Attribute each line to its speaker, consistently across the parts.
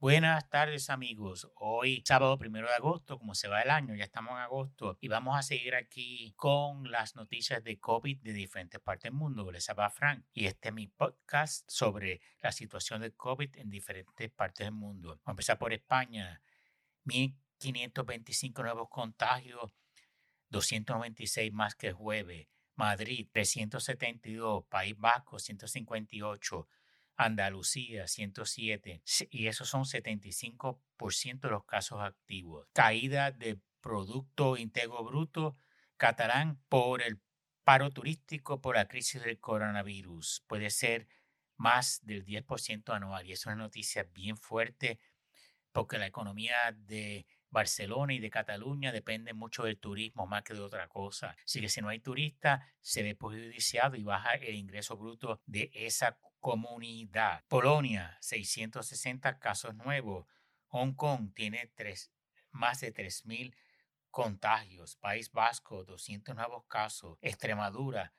Speaker 1: Buenas tardes amigos. Hoy sábado primero de agosto, como se va el año, ya estamos en agosto y vamos a seguir aquí con las noticias de COVID de diferentes partes del mundo. Les habla Frank y este es mi podcast sobre la situación de COVID en diferentes partes del mundo. Vamos a empezar por España. 1525 nuevos contagios, 296 más que jueves. Madrid 372, País Vasco 158, Andalucía 107 y esos son 75% de los casos activos. Caída de Producto Integro Bruto catalán por el paro turístico por la crisis del coronavirus. Puede ser más del 10% anual y es una noticia bien fuerte porque la economía de Barcelona y de Cataluña depende mucho del turismo más que de otra cosa. Así que si no hay turistas, se ve perjudiciado y baja el ingreso bruto de esa comunidad. Polonia, 660 casos nuevos. Hong Kong tiene más de 3.000 contagios. País Vasco, 200 nuevos casos. Extremadura,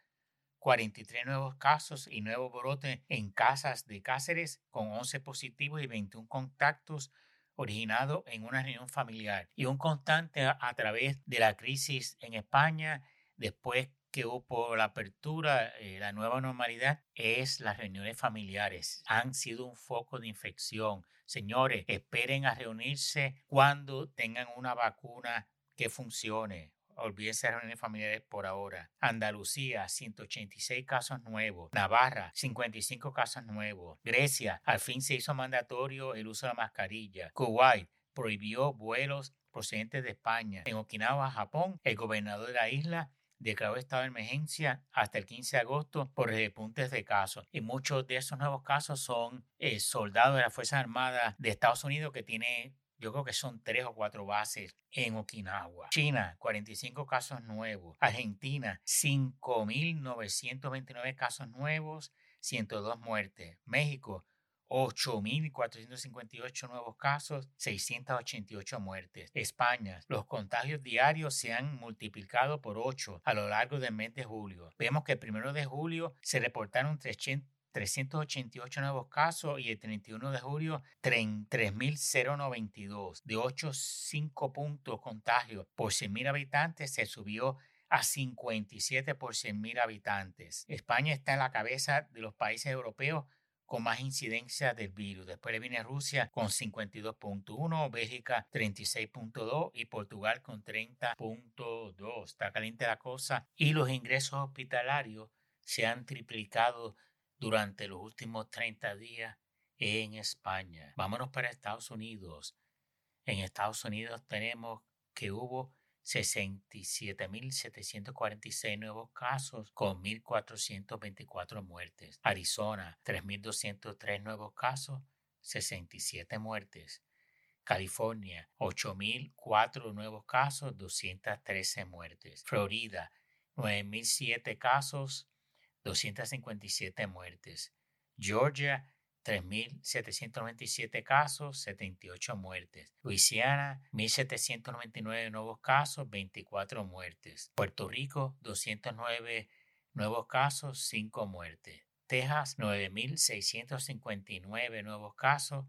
Speaker 1: 43 nuevos casos y nuevo brote en casas de Cáceres con 11 positivos y 21 contactos originados en una reunión familiar. Y un constante a, a través de la crisis en España después que hubo la apertura, eh, la nueva normalidad, es las reuniones familiares. Han sido un foco de infección. Señores, esperen a reunirse cuando tengan una vacuna que funcione. Olvídense de reuniones familiares por ahora. Andalucía, 186 casos nuevos. Navarra, 55 casos nuevos. Grecia, al fin se hizo mandatorio el uso de la mascarilla. Kuwait, prohibió vuelos procedentes de España. En Okinawa, Japón, el gobernador de la isla declaró estado de emergencia hasta el 15 de agosto por repuntes de casos. Y muchos de esos nuevos casos son eh, soldados de las Fuerzas Armadas de Estados Unidos que tiene yo creo que son tres o cuatro bases en Okinawa. China, 45 casos nuevos. Argentina, 5.929 casos nuevos, 102 muertes. México, 8.458 nuevos casos, 688 muertes. España, los contagios diarios se han multiplicado por 8 a lo largo del mes de julio. Vemos que el primero de julio se reportaron 388 nuevos casos y el 31 de julio 3.092. De 8,5 puntos contagios por 100.000 habitantes se subió a 57 por 100.000 habitantes. España está en la cabeza de los países europeos con más incidencia del virus. Después le viene Rusia con 52.1, Bélgica 36.2 y Portugal con 30.2. Está caliente la cosa. Y los ingresos hospitalarios se han triplicado durante los últimos 30 días en España. Vámonos para Estados Unidos. En Estados Unidos tenemos que hubo 67.746 nuevos casos con 1.424 muertes. Arizona, 3.203 nuevos casos, 67 muertes. California, 8.004 nuevos casos, 213 muertes. Florida, 9.007 casos, 257 muertes. Georgia, 3.797 casos, 78 muertes. Luisiana, 1.799 nuevos casos, 24 muertes. Puerto Rico, 209 nuevos casos, 5 muertes. Texas, 9.659 nuevos casos,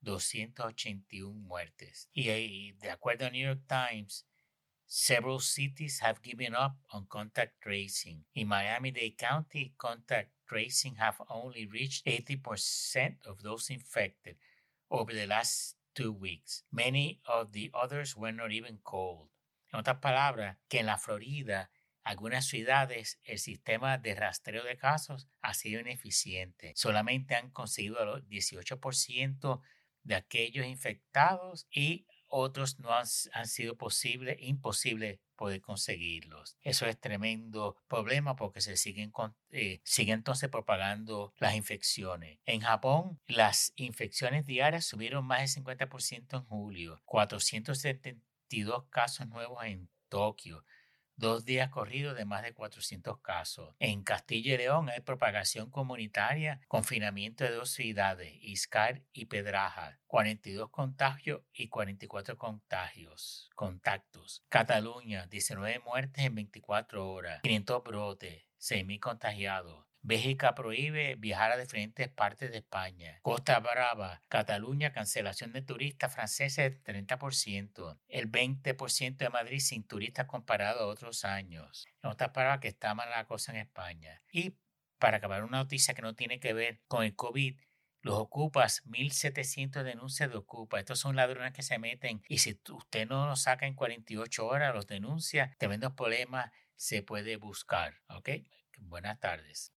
Speaker 1: 281 muertes. Y de acuerdo a New York Times, several cities have given up on contact tracing. In Miami-Dade County, contact tracing have only reached 80% of those infected over the last two weeks. Many of the others were not even called. En otras palabras, que en la Florida, algunas ciudades, el sistema de rastreo de casos ha sido ineficiente. Solamente han conseguido el 18% de aquellos infectados y otros no han, sido posible, imposible poder conseguirlos. Eso es tremendo problema porque se siguen, eh, siguen entonces propagando las infecciones. En Japón, las infecciones diarias subieron más del 50% en julio, 472 casos nuevos en Tokio, dos días corridos de más de 400 casos. En Castilla y León hay propagación comunitaria, confinamiento de dos ciudades, Iscar y Pedraja, 42 contagios y 44 contagios, contactos. Cataluña, 19 muertes en 24 horas, 500 brotes, 6.000 contagiados. Bélgica prohíbe viajar a diferentes partes de España. Costa Brava, Cataluña, cancelación de turistas franceses 30%. El 20% de Madrid sin turistas comparado a otros años. En otras que está mala la cosa en España. Y para acabar una noticia que no tiene que ver con el COVID, los ocupas, 1700 denuncias de ocupa. Estos son ladrones que se meten y si usted no los saca en 48 horas, los denuncia, tremendo problemas se puede buscar. ¿Ok? Buenas tardes.